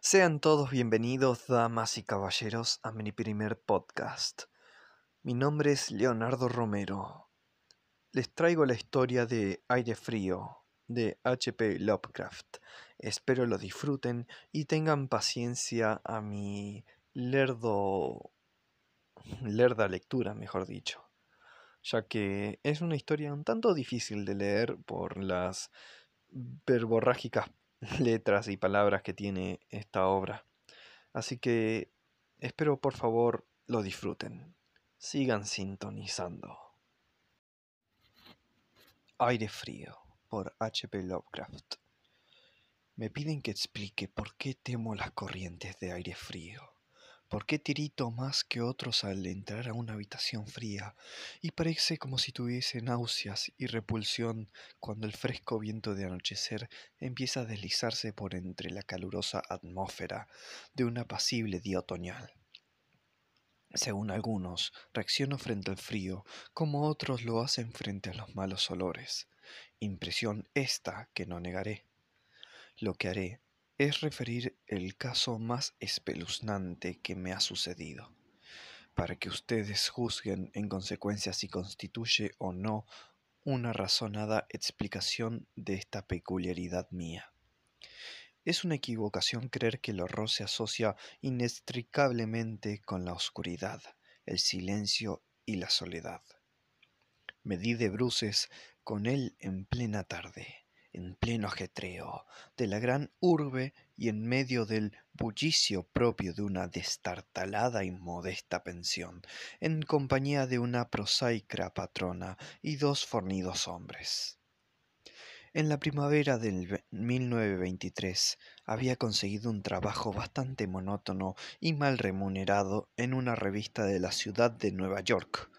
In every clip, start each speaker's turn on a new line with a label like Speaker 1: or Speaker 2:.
Speaker 1: Sean todos bienvenidos, damas y caballeros, a mi primer podcast. Mi nombre es Leonardo Romero. Les traigo la historia de Aire Frío, de H.P. Lovecraft. Espero lo disfruten y tengan paciencia a mi lerdo... lerda lectura, mejor dicho, ya que es una historia un tanto difícil de leer por las verborrágicas letras y palabras que tiene esta obra. Así que espero por favor lo disfruten. Sigan sintonizando. Aire frío por H.P. Lovecraft. Me piden que explique por qué temo las corrientes de aire frío. ¿Por qué tirito más que otros al entrar a una habitación fría y parece como si tuviese náuseas y repulsión cuando el fresco viento de anochecer empieza a deslizarse por entre la calurosa atmósfera de un apacible día otoñal? Según algunos, reacciono frente al frío como otros lo hacen frente a los malos olores. Impresión esta que no negaré. Lo que haré es referir el caso más espeluznante que me ha sucedido, para que ustedes juzguen en consecuencia si constituye o no una razonada explicación de esta peculiaridad mía. Es una equivocación creer que el horror se asocia inextricablemente con la oscuridad, el silencio y la soledad. Me di de bruces con él en plena tarde en pleno ajetreo de la gran urbe y en medio del bullicio propio de una destartalada y modesta pensión, en compañía de una prosaica patrona y dos fornidos hombres. En la primavera del 1923 había conseguido un trabajo bastante monótono y mal remunerado en una revista de la ciudad de Nueva York,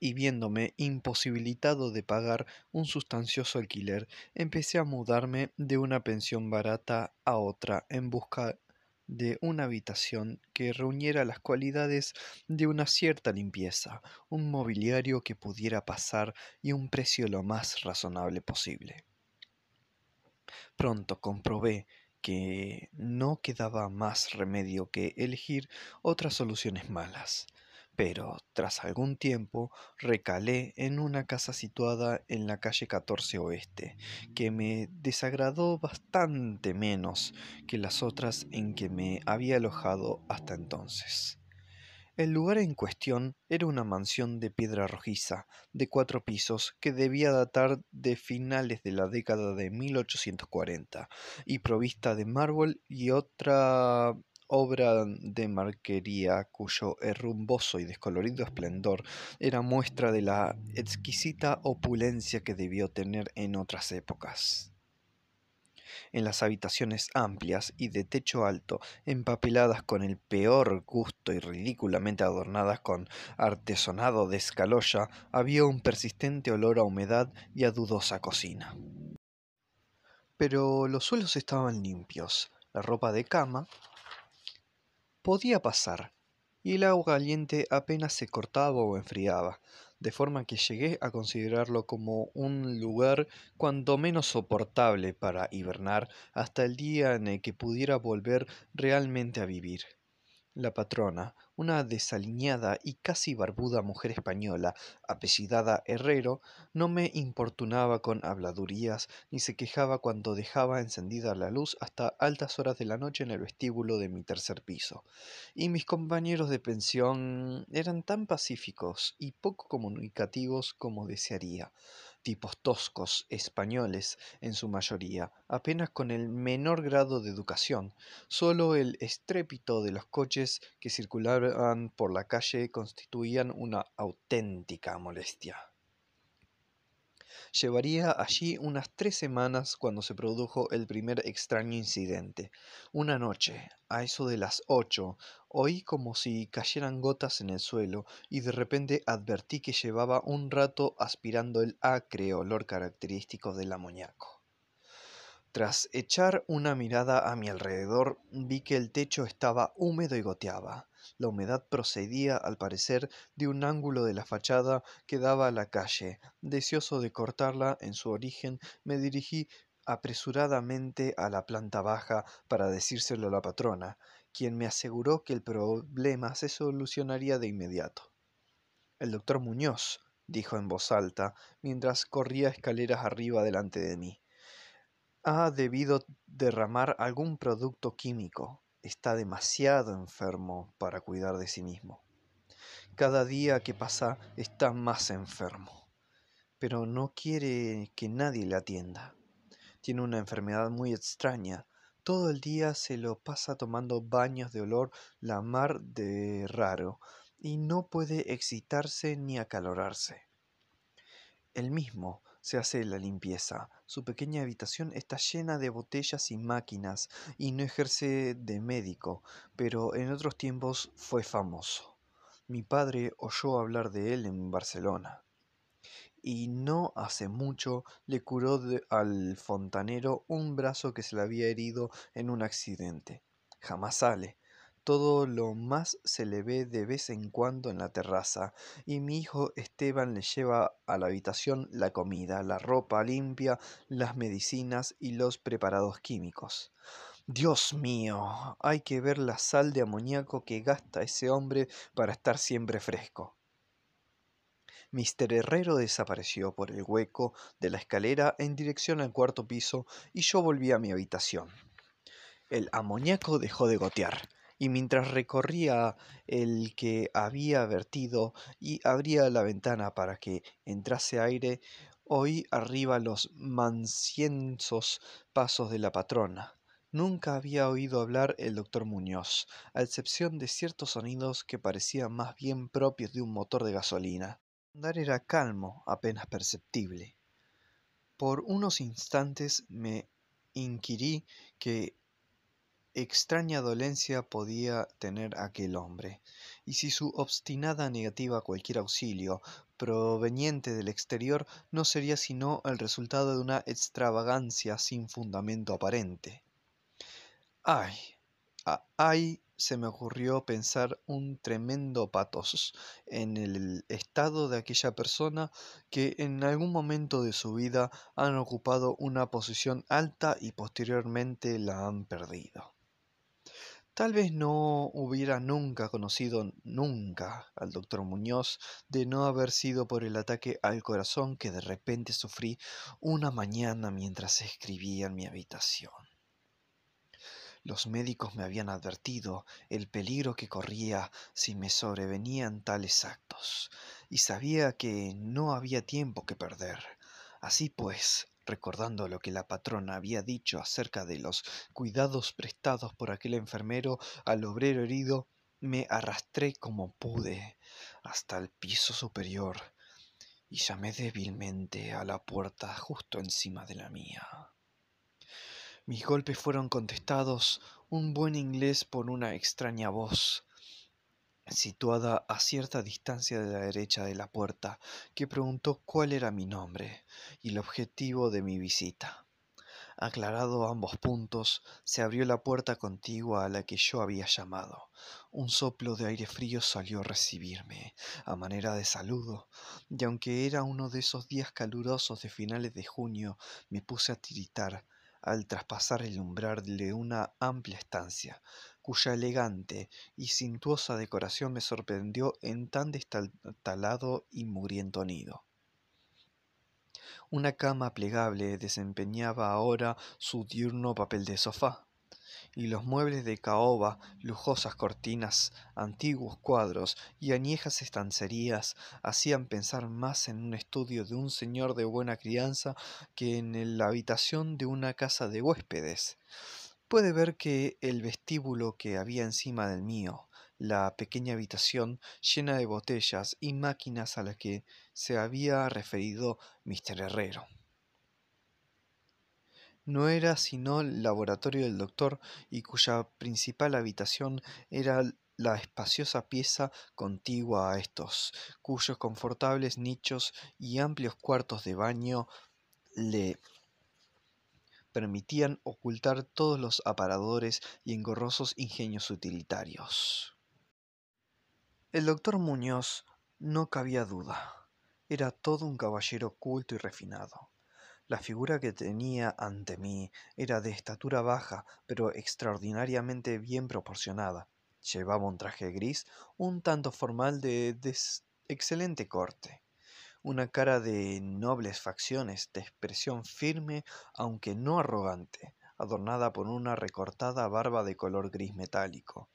Speaker 1: y viéndome imposibilitado de pagar un sustancioso alquiler, empecé a mudarme de una pensión barata a otra en busca de una habitación que reuniera las cualidades de una cierta limpieza, un mobiliario que pudiera pasar y un precio lo más razonable posible. Pronto comprobé que no quedaba más remedio que elegir otras soluciones malas pero tras algún tiempo recalé en una casa situada en la calle 14 Oeste, que me desagradó bastante menos que las otras en que me había alojado hasta entonces. El lugar en cuestión era una mansión de piedra rojiza, de cuatro pisos, que debía datar de finales de la década de 1840, y provista de mármol y otra obra de marquería cuyo herrumboso y descolorido esplendor era muestra de la exquisita opulencia que debió tener en otras épocas. En las habitaciones amplias y de techo alto, empapeladas con el peor gusto y ridículamente adornadas con artesonado de escaloya, había un persistente olor a humedad y a dudosa cocina. Pero los suelos estaban limpios, la ropa de cama podía pasar, y el agua caliente apenas se cortaba o enfriaba, de forma que llegué a considerarlo como un lugar cuanto menos soportable para hibernar hasta el día en el que pudiera volver realmente a vivir. La patrona, una desaliñada y casi barbuda mujer española, apellidada Herrero, no me importunaba con habladurías ni se quejaba cuando dejaba encendida la luz hasta altas horas de la noche en el vestíbulo de mi tercer piso. Y mis compañeros de pensión eran tan pacíficos y poco comunicativos como desearía tipos toscos, españoles en su mayoría, apenas con el menor grado de educación. Solo el estrépito de los coches que circulaban por la calle constituían una auténtica molestia. Llevaría allí unas tres semanas cuando se produjo el primer extraño incidente. Una noche, a eso de las ocho, oí como si cayeran gotas en el suelo y de repente advertí que llevaba un rato aspirando el acre olor característico del amoníaco. Tras echar una mirada a mi alrededor, vi que el techo estaba húmedo y goteaba. La humedad procedía, al parecer, de un ángulo de la fachada que daba a la calle. Deseoso de cortarla en su origen, me dirigí apresuradamente a la planta baja para decírselo a la patrona, quien me aseguró que el problema se solucionaría de inmediato. El doctor Muñoz, dijo en voz alta, mientras corría escaleras arriba delante de mí. Ha debido derramar algún producto químico. Está demasiado enfermo para cuidar de sí mismo. Cada día que pasa está más enfermo, pero no quiere que nadie le atienda. Tiene una enfermedad muy extraña. Todo el día se lo pasa tomando baños de olor la mar de raro y no puede excitarse ni acalorarse. Él mismo se hace la limpieza. Su pequeña habitación está llena de botellas y máquinas y no ejerce de médico, pero en otros tiempos fue famoso. Mi padre oyó hablar de él en Barcelona. Y no hace mucho le curó al fontanero un brazo que se le había herido en un accidente. Jamás sale. Todo lo más se le ve de vez en cuando en la terraza, y mi hijo Esteban le lleva a la habitación la comida, la ropa limpia, las medicinas y los preparados químicos. Dios mío, hay que ver la sal de amoníaco que gasta ese hombre para estar siempre fresco. Mister Herrero desapareció por el hueco de la escalera en dirección al cuarto piso y yo volví a mi habitación. El amoníaco dejó de gotear, y mientras recorría el que había vertido y abría la ventana para que entrase aire, oí arriba los manciensos pasos de la patrona. Nunca había oído hablar el doctor Muñoz, a excepción de ciertos sonidos que parecían más bien propios de un motor de gasolina. Andar era calmo, apenas perceptible. Por unos instantes me inquirí qué extraña dolencia podía tener aquel hombre, y si su obstinada negativa a cualquier auxilio proveniente del exterior no sería sino el resultado de una extravagancia sin fundamento aparente. Ay, ay, se me ocurrió pensar un tremendo patos en el estado de aquella persona que en algún momento de su vida han ocupado una posición alta y posteriormente la han perdido. Tal vez no hubiera nunca conocido nunca al doctor Muñoz de no haber sido por el ataque al corazón que de repente sufrí una mañana mientras escribía en mi habitación. Los médicos me habían advertido el peligro que corría si me sobrevenían tales actos, y sabía que no había tiempo que perder. Así pues, recordando lo que la patrona había dicho acerca de los cuidados prestados por aquel enfermero al obrero herido, me arrastré como pude hasta el piso superior y llamé débilmente a la puerta justo encima de la mía. Mis golpes fueron contestados un buen inglés por una extraña voz, situada a cierta distancia de la derecha de la puerta, que preguntó cuál era mi nombre y el objetivo de mi visita. Aclarado ambos puntos, se abrió la puerta contigua a la que yo había llamado. Un soplo de aire frío salió a recibirme, a manera de saludo, y aunque era uno de esos días calurosos de finales de junio, me puse a tiritar, al traspasar el umbral de una amplia estancia, cuya elegante y cintuosa decoración me sorprendió en tan destalado y mugriento nido. Una cama plegable desempeñaba ahora su diurno papel de sofá y los muebles de caoba, lujosas cortinas, antiguos cuadros y añejas estancerías hacían pensar más en un estudio de un señor de buena crianza que en la habitación de una casa de huéspedes. Puede ver que el vestíbulo que había encima del mío, la pequeña habitación llena de botellas y máquinas a las que se había referido Mr. Herrero no era sino el laboratorio del doctor y cuya principal habitación era la espaciosa pieza contigua a estos, cuyos confortables nichos y amplios cuartos de baño le permitían ocultar todos los aparadores y engorrosos ingenios utilitarios. El doctor Muñoz no cabía duda, era todo un caballero culto y refinado La figura que tenía ante mí era de estatura baja, pero extraordinariamente bien proporcionada. Llevaba un traje gris, un tanto formal de, excelente corte, una cara de nobles facciones, de expresión firme, aunque no arrogante, adornada por una recortada barba de color gris metálico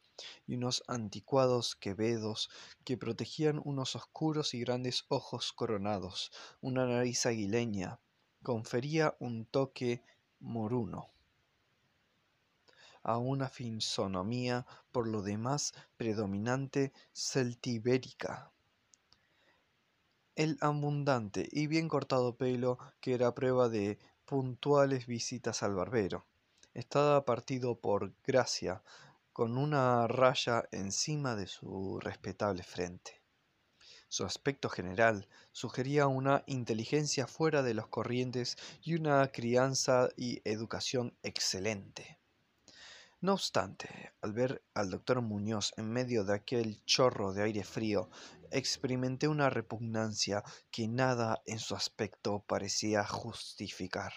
Speaker 1: y unos anticuados quevedos que protegían unos oscuros y grandes ojos coronados. Una nariz aguileña confería un toque moruno a una fisonomía por lo demás predominante celtibérica. El abundante y bien cortado pelo, que era prueba de puntuales visitas al barbero, estaba partido por gracia, con una raya encima de su respetable frente. Su aspecto general sugería una inteligencia fuera de los corrientes y una crianza y educación excelente. No obstante, al ver al doctor Muñoz en medio de aquel chorro de aire frío, experimenté una repugnancia que nada en su aspecto parecía justificar.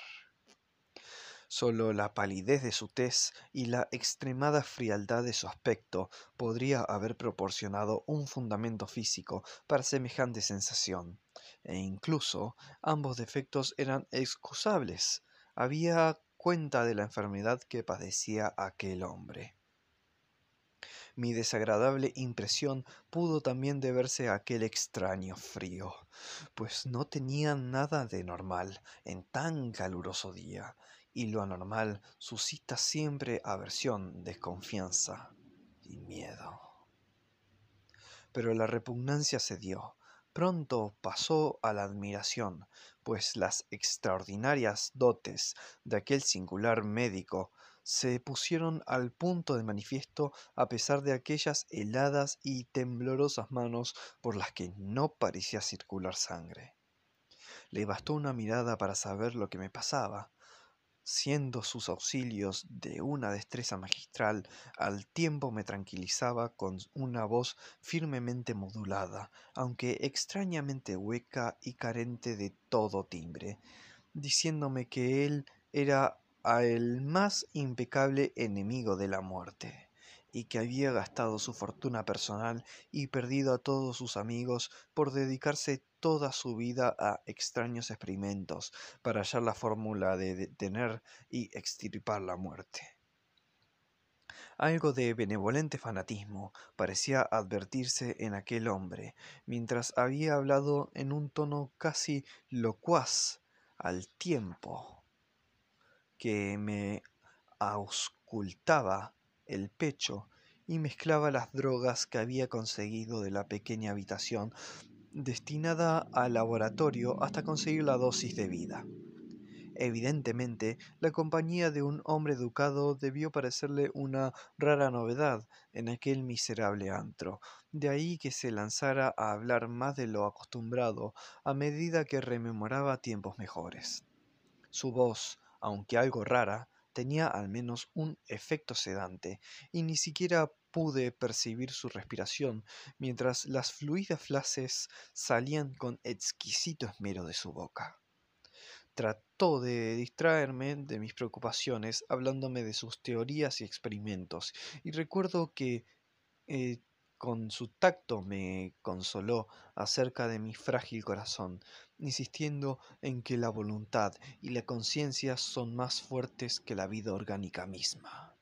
Speaker 1: Solo la palidez de su tez y la extremada frialdad de su aspecto podría haber proporcionado un fundamento físico para semejante sensación, e incluso ambos defectos eran excusables. Había cuenta de la enfermedad que padecía aquel hombre. Mi desagradable impresión pudo también deberse a aquel extraño frío, pues no tenía nada de normal en tan caluroso día, y lo anormal suscita siempre aversión, desconfianza y miedo. Pero la repugnancia cedió. Pronto pasó a la admiración, pues las extraordinarias dotes de aquel singular médico se pusieron al punto de manifiesto a pesar de aquellas heladas y temblorosas manos por las que no parecía circular sangre. Le bastó una mirada para saber lo que me pasaba, siendo sus auxilios de una destreza magistral, al tiempo me tranquilizaba con una voz firmemente modulada, aunque extrañamente hueca y carente de todo timbre, diciéndome que él era el más impecable enemigo de la muerte y que había gastado su fortuna personal y perdido a todos sus amigos por dedicarse toda su vida a extraños experimentos para hallar la fórmula de detener y extirpar la muerte. Algo de benevolente fanatismo parecía advertirse en aquel hombre, mientras había hablado en un tono casi locuaz al tiempo que me auscultaba el pecho y mezclaba las drogas que había conseguido de la pequeña habitación destinada al laboratorio hasta conseguir la dosis de vida. Evidentemente, la compañía de un hombre educado debió parecerle una rara novedad en aquel miserable antro, de ahí que se lanzara a hablar más de lo acostumbrado a medida que rememoraba tiempos mejores. Su voz, aunque algo rara, tenía al menos un efecto sedante, y ni siquiera pude percibir su respiración, mientras las fluidas frases salían con exquisito esmero de su boca. Trató de distraerme de mis preocupaciones hablándome de sus teorías y experimentos, y recuerdo que eh, con su tacto me consoló acerca de mi frágil corazón, insistiendo en que la voluntad y la conciencia son más fuertes que la vida orgánica misma.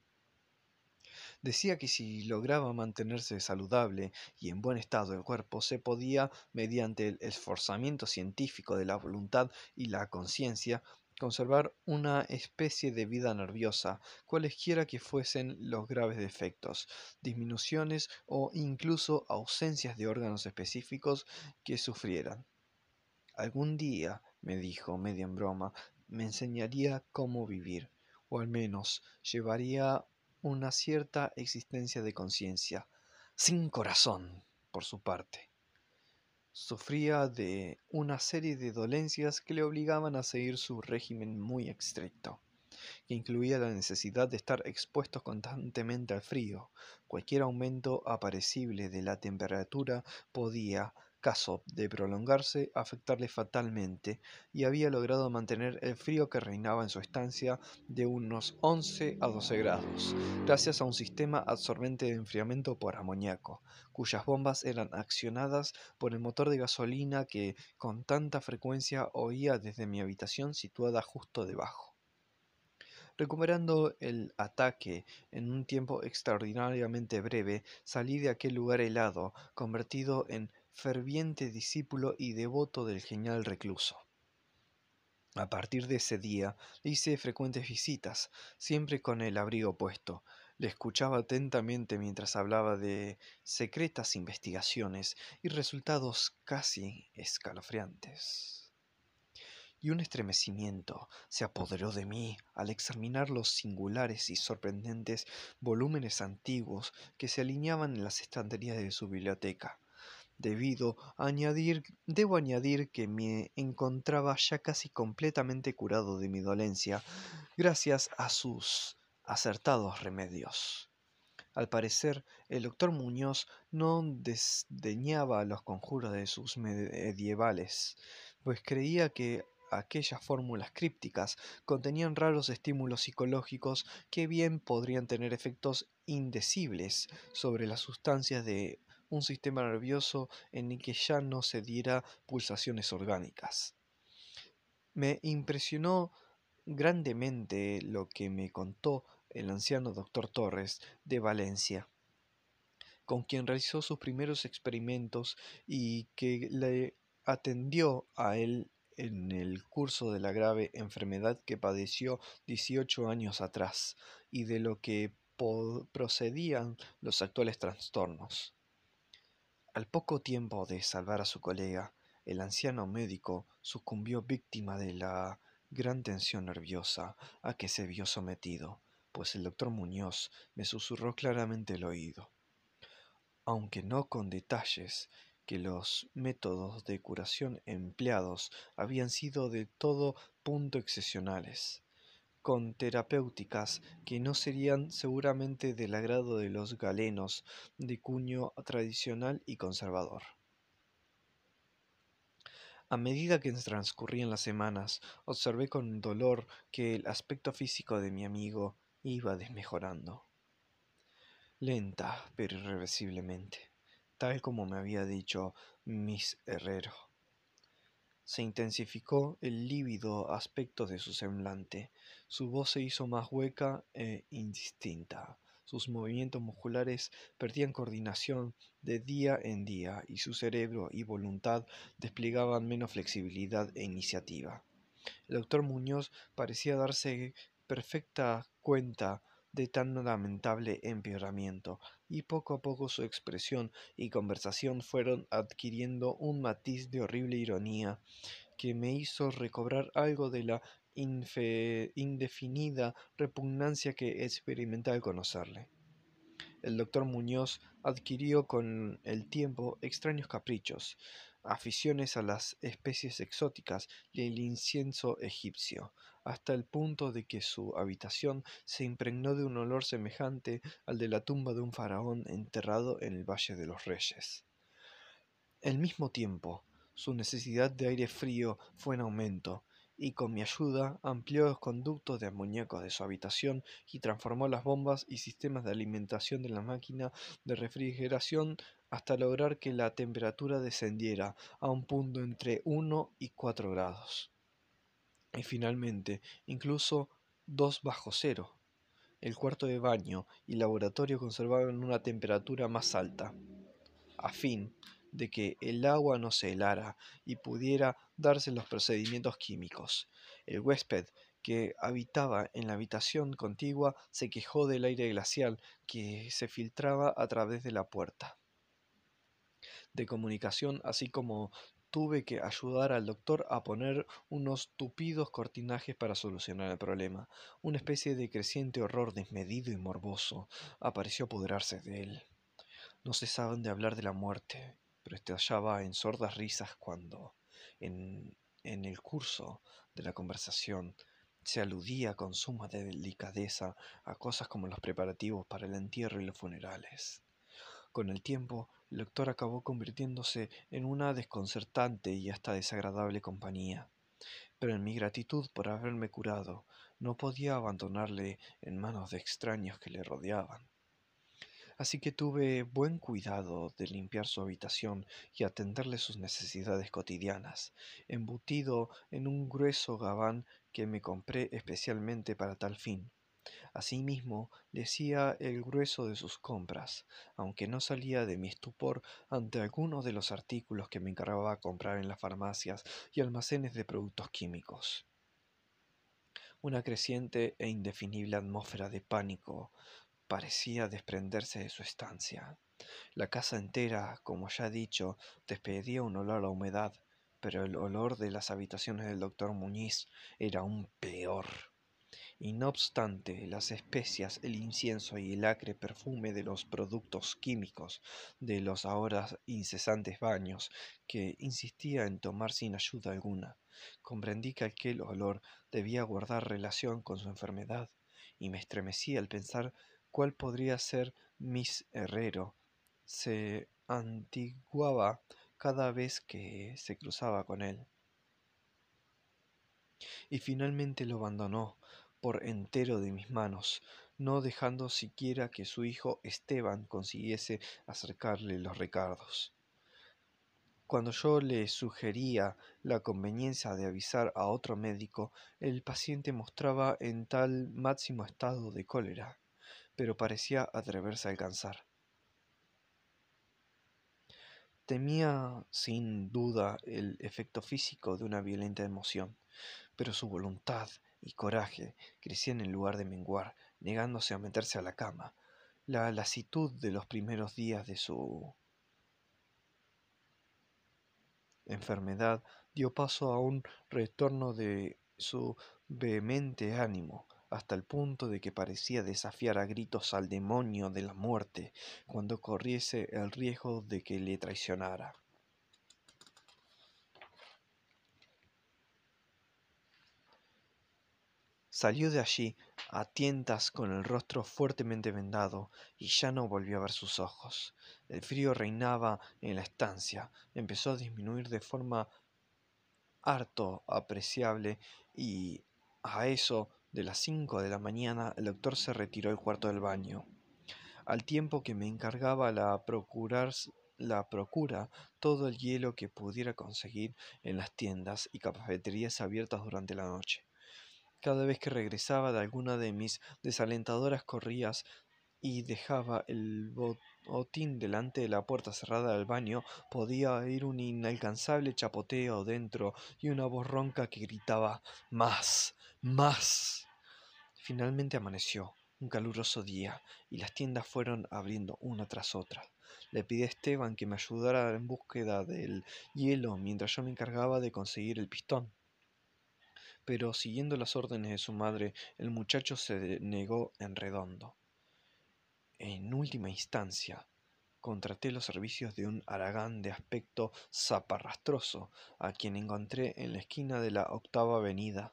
Speaker 1: Decía que si lograba mantenerse saludable y en buen estado el cuerpo, se podía, mediante el esforzamiento científico de la voluntad y la conciencia, conservar una especie de vida nerviosa, cualesquiera que fuesen los graves defectos, disminuciones o incluso ausencias de órganos específicos que sufrieran. Algún día, me dijo, medio en broma, me enseñaría cómo vivir, o al menos llevaría una cierta existencia de conciencia, sin corazón, por su parte sufría de una serie de dolencias que le obligaban a seguir su régimen muy estricto, que incluía la necesidad de estar expuestos constantemente al frío. Cualquier aumento aparecible de la temperatura podía caso de prolongarse, afectarle fatalmente, y había logrado mantener el frío que reinaba en su estancia de unos 11 a 12 grados, gracias a un sistema absorbente de enfriamiento por amoníaco, cuyas bombas eran accionadas por el motor de gasolina que con tanta frecuencia oía desde mi habitación situada justo debajo. Recuperando el ataque en un tiempo extraordinariamente breve, salí de aquel lugar helado, convertido en ferviente discípulo y devoto del genial recluso. A partir de ese día le hice frecuentes visitas, siempre con el abrigo puesto. Le escuchaba atentamente mientras hablaba de secretas investigaciones y resultados casi escalofriantes y un estremecimiento se apoderó de mí al examinar los singulares y sorprendentes volúmenes antiguos que se alineaban en las estanterías de su biblioteca. Debido añadir, debo añadir que me encontraba ya casi completamente curado de mi dolencia, gracias a sus acertados remedios. Al parecer, el doctor Muñoz no desdeñaba los conjuros de sus medievales, pues creía que aquellas fórmulas crípticas contenían raros estímulos psicológicos que bien podrían tener efectos indecibles sobre las sustancias de un sistema nervioso en el que ya no se diera pulsaciones orgánicas. Me impresionó grandemente lo que me contó el anciano doctor Torres de Valencia, con quien realizó sus primeros experimentos y que le atendió a él en el curso de la grave enfermedad que padeció 18 años atrás y de lo que procedían los actuales trastornos. Al poco tiempo de salvar a su colega, el anciano médico sucumbió víctima de la gran tensión nerviosa a que se vio sometido, pues el doctor Muñoz me susurró claramente el oído. Aunque no con detalles, que los métodos de curación empleados habían sido de todo punto excepcionales, con terapéuticas que no serían seguramente del agrado de los galenos de cuño tradicional y conservador. A medida que transcurrían las semanas, observé con dolor que el aspecto físico de mi amigo iba desmejorando. Lenta, pero irreversiblemente tal como me había dicho Miss Herrero. Se intensificó el lívido aspecto de su semblante, su voz se hizo más hueca e indistinta, sus movimientos musculares perdían coordinación de día en día y su cerebro y voluntad desplegaban menos flexibilidad e iniciativa. El doctor Muñoz parecía darse perfecta cuenta de tan lamentable empeoramiento, y poco a poco su expresión y conversación fueron adquiriendo un matiz de horrible ironía que me hizo recobrar algo de la indefinida repugnancia que experimenté al conocerle. El doctor Muñoz adquirió con el tiempo extraños caprichos, aficiones a las especies exóticas y el incienso egipcio, hasta el punto de que su habitación se impregnó de un olor semejante al de la tumba de un faraón enterrado en el Valle de los Reyes. Al mismo tiempo, su necesidad de aire frío fue en aumento, y con mi ayuda amplió los conductos de amoníaco de su habitación y transformó las bombas y sistemas de alimentación de la máquina de refrigeración hasta lograr que la temperatura descendiera a un punto entre 1 y 4 grados. Y finalmente, incluso 2 bajo cero. El cuarto de baño y laboratorio conservaban una temperatura más alta, a fin de que el agua no se helara y pudiera darse los procedimientos químicos. El huésped que habitaba en la habitación contigua se quejó del aire glacial que se filtraba a través de la puerta de comunicación, así como tuve que ayudar al doctor a poner unos tupidos cortinajes para solucionar el problema. Una especie de creciente horror desmedido y morboso apareció apoderarse de él. No cesaban de hablar de la muerte, pero estallaba en sordas risas cuando, en, en el curso de la conversación, se aludía con suma delicadeza a cosas como los preparativos para el entierro y los funerales. Con el tiempo, el doctor acabó convirtiéndose en una desconcertante y hasta desagradable compañía. Pero en mi gratitud por haberme curado, no podía abandonarle en manos de extraños que le rodeaban. Así que tuve buen cuidado de limpiar su habitación y atenderle sus necesidades cotidianas, embutido en un grueso gabán que me compré especialmente para tal fin. Asimismo, decía el grueso de sus compras, aunque no salía de mi estupor ante algunos de los artículos que me encargaba comprar en las farmacias y almacenes de productos químicos. Una creciente e indefinible atmósfera de pánico parecía desprenderse de su estancia. La casa entera, como ya he dicho, despedía un olor a humedad, pero el olor de las habitaciones del doctor Muñiz era aún peor y no obstante las especias, el incienso y el acre perfume de los productos químicos, de los ahora incesantes baños, que insistía en tomar sin ayuda alguna, comprendí que aquel olor debía guardar relación con su enfermedad, y me estremecí al pensar cuál podría ser Miss Herrero. Se antiguaba cada vez que se cruzaba con él. Y finalmente lo abandonó, por entero de mis manos, no dejando siquiera que su hijo Esteban consiguiese acercarle los recados. Cuando yo le sugería la conveniencia de avisar a otro médico, el paciente mostraba en tal máximo estado de cólera, pero parecía atreverse a alcanzar. Temía sin duda el efecto físico de una violenta emoción, pero su voluntad y coraje crecían en lugar de menguar, negándose a meterse a la cama. La lasitud de los primeros días de su enfermedad dio paso a un retorno de su vehemente ánimo, hasta el punto de que parecía desafiar a gritos al demonio de la muerte cuando corriese el riesgo de que le traicionara. Salió de allí a tientas con el rostro fuertemente vendado y ya no volvió a ver sus ojos. El frío reinaba en la estancia, empezó a disminuir de forma harto apreciable y a eso de las cinco de la mañana el doctor se retiró al cuarto del baño. Al tiempo que me encargaba la procurar la procura todo el hielo que pudiera conseguir en las tiendas y cafeterías abiertas durante la noche. Cada vez que regresaba de alguna de mis desalentadoras corrías y dejaba el botín delante de la puerta cerrada del baño, podía oír un inalcanzable chapoteo dentro y una voz ronca que gritaba Más. Más. Finalmente amaneció, un caluroso día, y las tiendas fueron abriendo una tras otra. Le pedí a Esteban que me ayudara en búsqueda del hielo mientras yo me encargaba de conseguir el pistón pero siguiendo las órdenes de su madre, el muchacho se negó en redondo. En última instancia, contraté los servicios de un aragán de aspecto zaparrastroso, a quien encontré en la esquina de la octava avenida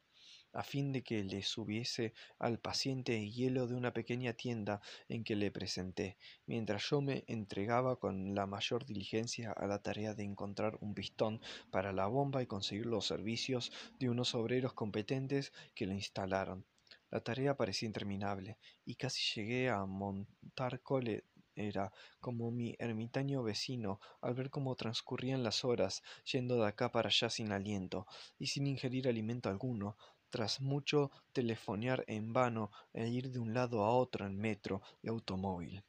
Speaker 1: a fin de que le subiese al paciente hielo de una pequeña tienda en que le presenté, mientras yo me entregaba con la mayor diligencia a la tarea de encontrar un pistón para la bomba y conseguir los servicios de unos obreros competentes que lo instalaron. La tarea parecía interminable, y casi llegué a montar cole era como mi ermitaño vecino al ver cómo transcurrían las horas yendo de acá para allá sin aliento y sin ingerir alimento alguno, tras mucho telefonear en vano e ir de un lado a otro en metro y automóvil.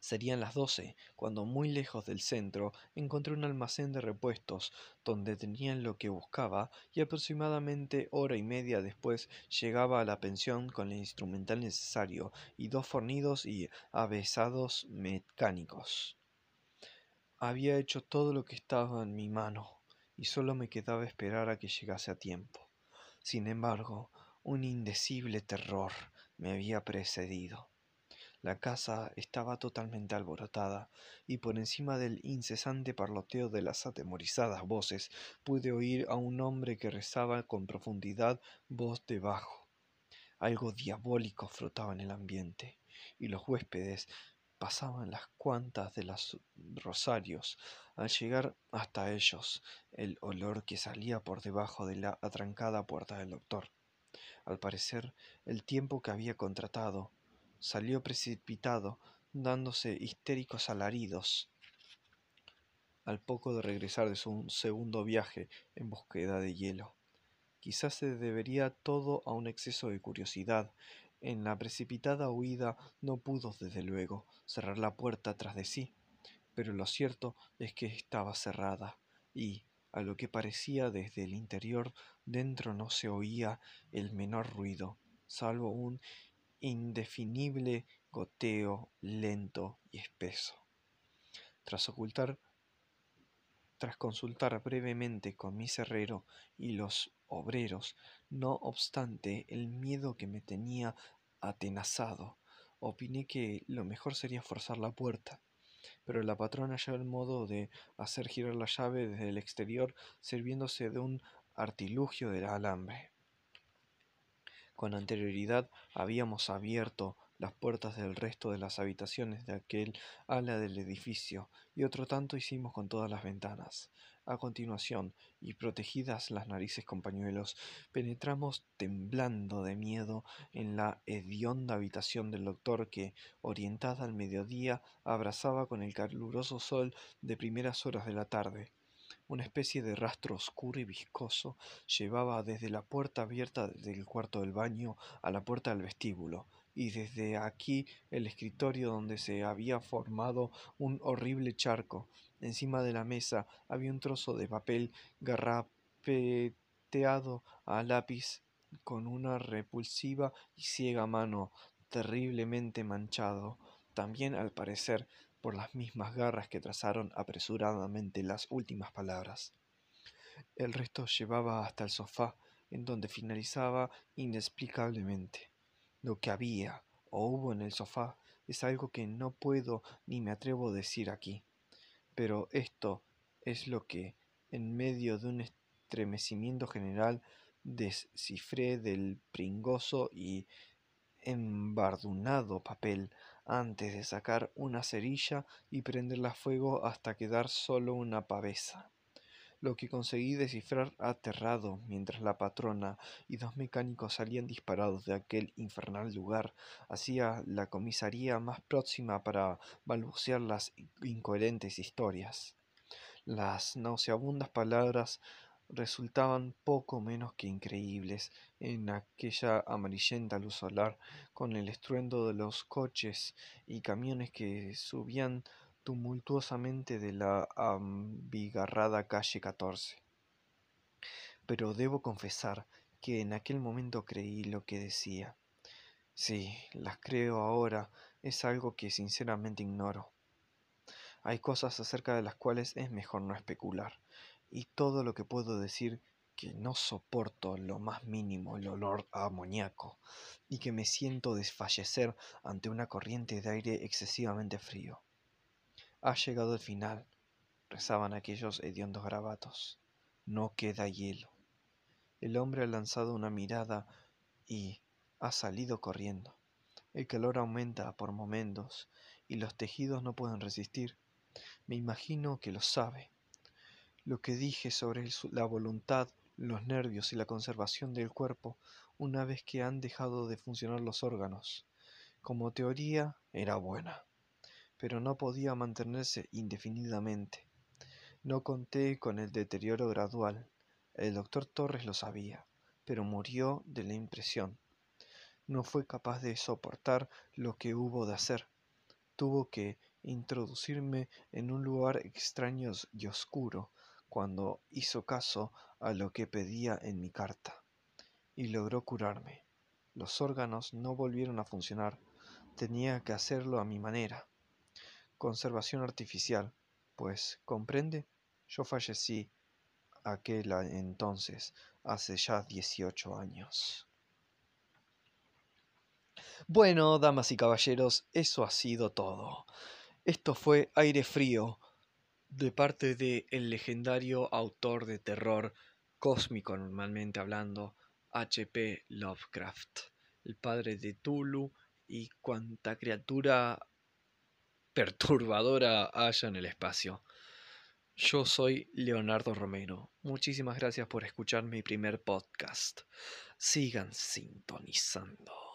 Speaker 1: Serían las doce, cuando muy lejos del centro encontré un almacén de repuestos, donde tenían lo que buscaba, y aproximadamente hora y media después llegaba a la pensión con el instrumental necesario y dos fornidos y avesados mecánicos. Había hecho todo lo que estaba en mi mano, y solo me quedaba esperar a que llegase a tiempo. Sin embargo, un indecible terror me había precedido. La casa estaba totalmente alborotada, y por encima del incesante parloteo de las atemorizadas voces pude oír a un hombre que rezaba con profundidad voz de bajo. Algo diabólico frotaba en el ambiente, y los huéspedes pasaban las cuantas de los rosarios. Al llegar hasta ellos, el olor que salía por debajo de la atrancada puerta del doctor. Al parecer, el tiempo que había contratado salió precipitado, dándose histéricos alaridos al poco de regresar de su segundo viaje en búsqueda de hielo. Quizás se debería todo a un exceso de curiosidad. En la precipitada huida no pudo, desde luego, cerrar la puerta tras de sí, pero lo cierto es que estaba cerrada, y, a lo que parecía desde el interior, dentro no se oía el menor ruido, salvo un indefinible goteo lento y espeso. Tras ocultar tras consultar brevemente con mi herrero y los obreros, no obstante el miedo que me tenía atenazado, opiné que lo mejor sería forzar la puerta. Pero la patrona halló el modo de hacer girar la llave desde el exterior sirviéndose de un artilugio del alambre. Con anterioridad habíamos abierto las puertas del resto de las habitaciones de aquel ala del edificio, y otro tanto hicimos con todas las ventanas. A continuación, y protegidas las narices con pañuelos, penetramos temblando de miedo en la hedionda habitación del doctor que, orientada al mediodía, abrazaba con el caluroso sol de primeras horas de la tarde. Una especie de rastro oscuro y viscoso llevaba desde la puerta abierta del cuarto del baño a la puerta del vestíbulo, y desde aquí el escritorio donde se había formado un horrible charco. Encima de la mesa había un trozo de papel garrapeteado a lápiz con una repulsiva y ciega mano terriblemente manchado, también al parecer por las mismas garras que trazaron apresuradamente las últimas palabras. El resto llevaba hasta el sofá, en donde finalizaba inexplicablemente. Lo que había o hubo en el sofá es algo que no puedo ni me atrevo a decir aquí. Pero esto es lo que, en medio de un estremecimiento general, descifré del pringoso y embardunado papel antes de sacar una cerilla y prenderla a fuego hasta quedar solo una pavesa lo que conseguí descifrar aterrado mientras la patrona y dos mecánicos salían disparados de aquel infernal lugar hacia la comisaría más próxima para balbucear las incoherentes historias. Las nauseabundas palabras resultaban poco menos que increíbles en aquella amarillenta luz solar, con el estruendo de los coches y camiones que subían tumultuosamente de la ambigarrada calle 14. Pero debo confesar que en aquel momento creí lo que decía. Sí, las creo ahora, es algo que sinceramente ignoro. Hay cosas acerca de las cuales es mejor no especular, y todo lo que puedo decir que no soporto lo más mínimo el olor a amoníaco, y que me siento desfallecer ante una corriente de aire excesivamente frío. Ha llegado el final, rezaban aquellos hediondos grabatos. No queda hielo. El hombre ha lanzado una mirada y ha salido corriendo. El calor aumenta por momentos y los tejidos no pueden resistir. Me imagino que lo sabe. Lo que dije sobre la voluntad, los nervios y la conservación del cuerpo una vez que han dejado de funcionar los órganos. Como teoría era buena pero no podía mantenerse indefinidamente. No conté con el deterioro gradual. El doctor Torres lo sabía, pero murió de la impresión. No fue capaz de soportar lo que hubo de hacer. Tuvo que introducirme en un lugar extraño y oscuro cuando hizo caso a lo que pedía en mi carta. Y logró curarme. Los órganos no volvieron a funcionar. Tenía que hacerlo a mi manera conservación artificial, pues, ¿comprende? Yo fallecí aquel entonces, hace ya 18 años. Bueno, damas y caballeros, eso ha sido todo. Esto fue Aire Frío, de parte de el legendario autor de terror cósmico normalmente hablando, H.P. Lovecraft, el padre de Tulu y cuanta criatura
Speaker 2: perturbadora haya en el espacio. Yo soy Leonardo Romero. Muchísimas gracias por escuchar mi primer podcast. Sigan sintonizando.